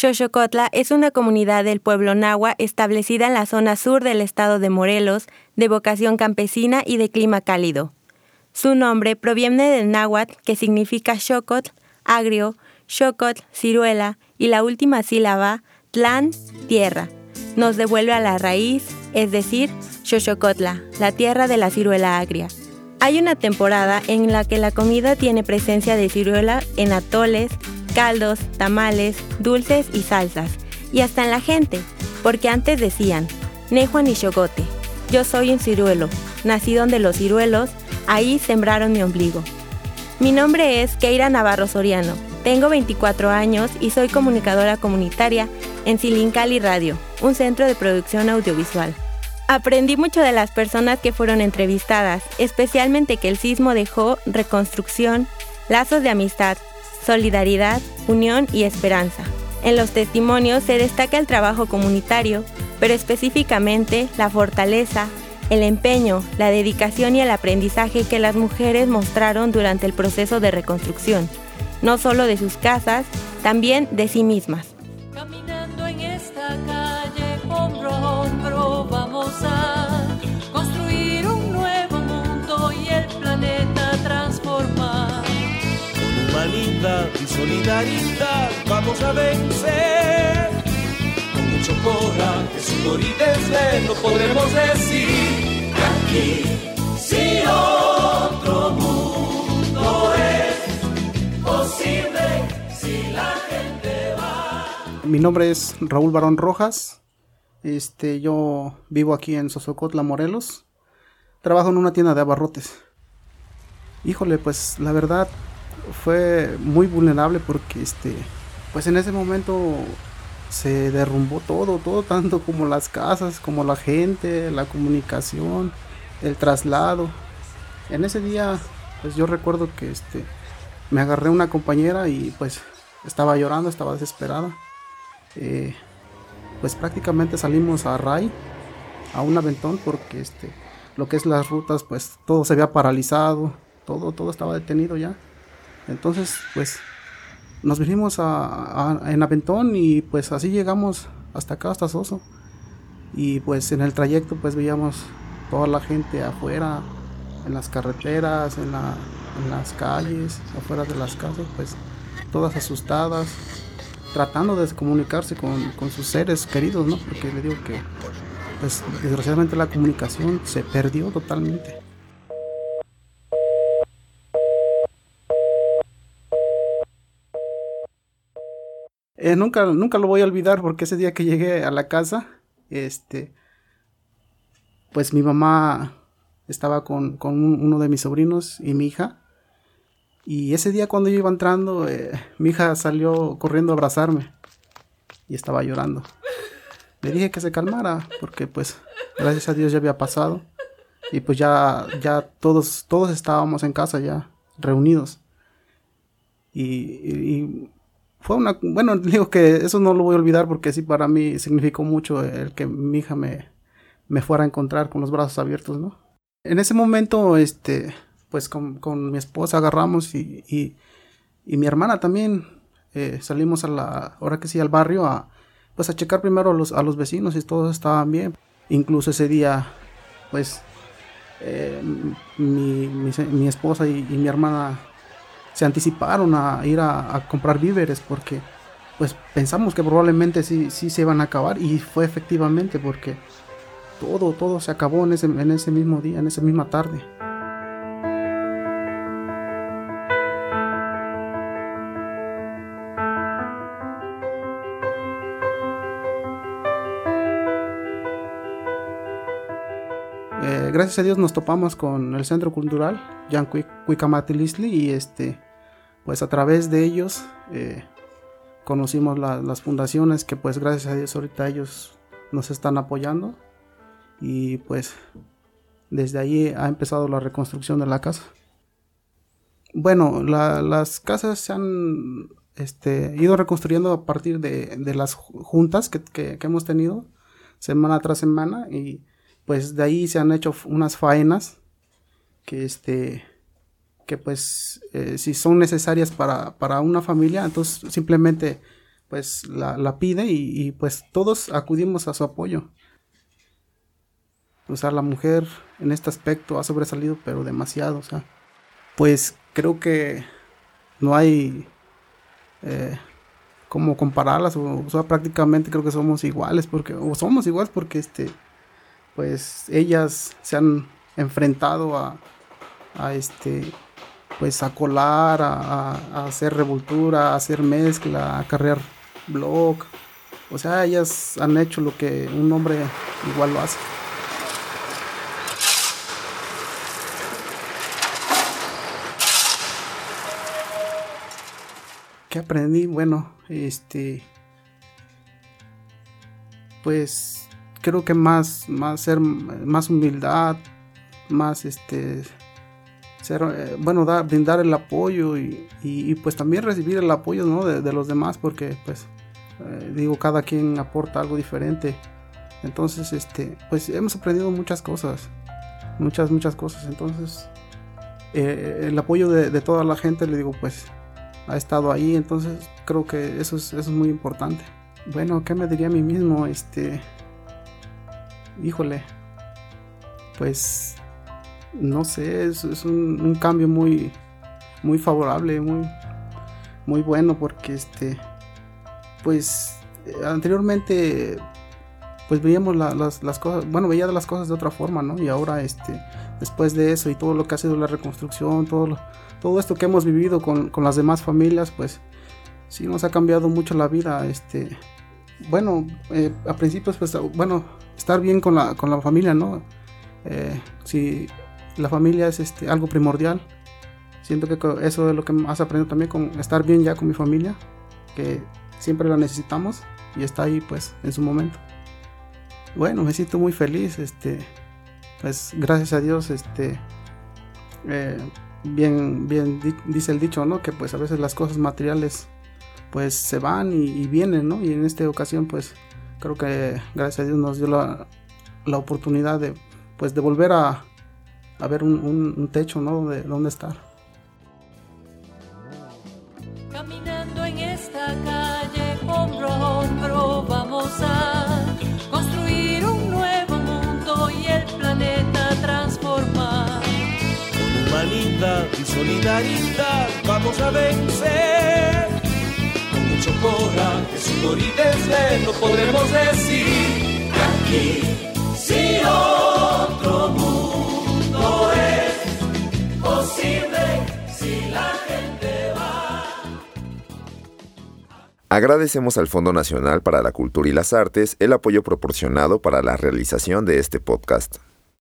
Xochocotla es una comunidad del pueblo nahua establecida en la zona sur del estado de Morelos, de vocación campesina y de clima cálido. Su nombre proviene del náhuatl, que significa xocotl, agrio, xocotl, ciruela, y la última sílaba, tlán, tierra. Nos devuelve a la raíz, es decir, Xochocotla, la tierra de la ciruela agria. Hay una temporada en la que la comida tiene presencia de ciruela en atoles, caldos, tamales, dulces y salsas, y hasta en la gente, porque antes decían, Nejuan y Xogote, yo soy un ciruelo, nací donde los ciruelos, ahí sembraron mi ombligo. Mi nombre es Keira Navarro Soriano, tengo 24 años y soy comunicadora comunitaria en Silincali Radio, un centro de producción audiovisual. Aprendí mucho de las personas que fueron entrevistadas, especialmente que el sismo dejó reconstrucción, lazos de amistad, solidaridad, unión y esperanza. En los testimonios se destaca el trabajo comunitario, pero específicamente la fortaleza, el empeño, la dedicación y el aprendizaje que las mujeres mostraron durante el proceso de reconstrucción, no solo de sus casas, también de sí mismas. Solidaridad vamos a vencer. Con mucho coraje, sudor y desvelo podremos decir aquí si otro mundo es posible si la gente va. Mi nombre es Raúl Barón Rojas. Este, yo vivo aquí en Sosocotla, Morelos. Trabajo en una tienda de abarrotes. Híjole, pues la verdad fue muy vulnerable porque este, pues en ese momento se derrumbó todo, todo tanto como las casas, como la gente, la comunicación, el traslado. En ese día, pues yo recuerdo que este, me agarré una compañera y pues estaba llorando, estaba desesperada. Eh, pues prácticamente salimos a Ray, a un aventón, porque este, lo que es las rutas, pues todo se había paralizado, todo, todo estaba detenido ya. Entonces, pues nos vinimos a, en aventón y pues así llegamos hasta acá, hasta Soso. Y pues en el trayecto pues veíamos toda la gente afuera, en las carreteras, en, la- en las calles, afuera de las casas, pues todas asustadas, tratando de comunicarse con, con sus seres queridos, ¿no? Porque le digo que pues desgraciadamente la comunicación se perdió totalmente. Eh, nunca, nunca lo voy a olvidar porque ese día que llegué a la casa, este, pues mi mamá estaba con, con un- uno de mis sobrinos y mi hija. Y ese día cuando yo iba entrando, eh, mi hija salió corriendo a abrazarme y estaba llorando. Le dije que se calmara porque pues gracias a Dios ya había pasado y pues ya, ya todos, todos estábamos en casa ya reunidos. Y- y fue una, bueno, digo que eso no lo voy a olvidar porque sí para mí significó mucho el que mi hija me, me fuera a encontrar con los brazos abiertos, ¿no? En ese momento, este, pues con, con mi esposa agarramos y, y, y mi hermana también eh, salimos a la, ahora que sí, al barrio a, pues a checar primero a los, a los vecinos si todos estaban bien. Incluso ese día, pues, eh, mi, mi, mi esposa y, y mi hermana se anticiparon a ir a, comprar víveres porque pues pensamos que probablemente sí, sí se iban a acabar y fue efectivamente porque todo, todo se acabó en ese, en ese mismo día, en esa misma tarde. Eh, gracias a Dios nos topamos con el Centro Cultural Jan Cuicamatilisli y este pues a través de ellos eh, conocimos la- las fundaciones que pues gracias a Dios ahorita ellos nos están apoyando y pues desde ahí ha empezado la reconstrucción de la casa. Bueno, la- las casas se han este, ido reconstruyendo a partir de, de las ju- juntas que, que- que hemos tenido semana tras semana y pues de ahí se han hecho unas faenas que este que pues eh, si son necesarias para, para una familia entonces simplemente pues la, pide y, pues todos acudimos a su apoyo. O sea, la mujer en este aspecto ha sobresalido, pero demasiado. O sea, pues creo que no hay eh, cómo compararlas. O, sea, prácticamente creo que somos iguales, porque, o somos iguales porque este, pues ellas se han enfrentado a, a este, pues a colar, a, hacer revoltura, a hacer mezcla, a carrear blog. O sea, ellas han hecho lo que un hombre igual lo hace. ¿Qué aprendí? Bueno, este. Pues creo que más, más ser más humildad, más este eh, bueno, dar, brindar el apoyo y, pues también recibir el apoyo ¿no? de, de, los demás porque pues eh, digo, cada quien aporta algo diferente. Entonces, este, pues hemos aprendido muchas cosas, muchas, muchas cosas. Entonces, eh, el apoyo de, toda la gente, le digo, pues ha estado ahí. Entonces, creo que eso es, eso es muy importante. Bueno, ¿qué me diría a mí mismo? Este, híjole, pues, no sé, es, un, cambio muy, muy favorable, muy, muy bueno porque este pues anteriormente pues veíamos las, cosas, bueno, veía las cosas de otra forma, ¿no? Y ahora, este, después de eso y todo lo que ha sido la reconstrucción, todo, todo esto que hemos vivido con, las demás familias, pues sí nos ha cambiado mucho la vida, este, bueno, eh, a principios, pues, bueno, estar bien con la, con la familia, ¿no? Eh, si la familia es este, algo primordial, siento que eso es lo que has aprendido también, con estar bien ya con mi familia, que siempre la necesitamos y está ahí pues en su momento. Bueno, me siento muy feliz, este, pues gracias a Dios, este, eh, bien, bien dice el dicho, ¿no? Que pues a veces las cosas materiales pues se van y, vienen, ¿no? Y en esta ocasión pues creo que gracias a Dios nos dio la, la oportunidad de pues de volver a, a ver un, un, techo, ¿no? De dónde estar. Caminando en esta calle, hombro a hombro, vamos a construir un nuevo mundo y el planeta transformar. Con humanidad y solidaridad vamos a vencer. Con mucho coraje, sudor y desdén no podremos decir aquí si otro Agradecemos al Fondo Nacional para la Cultura y las Artes el apoyo proporcionado para la realización de este podcast.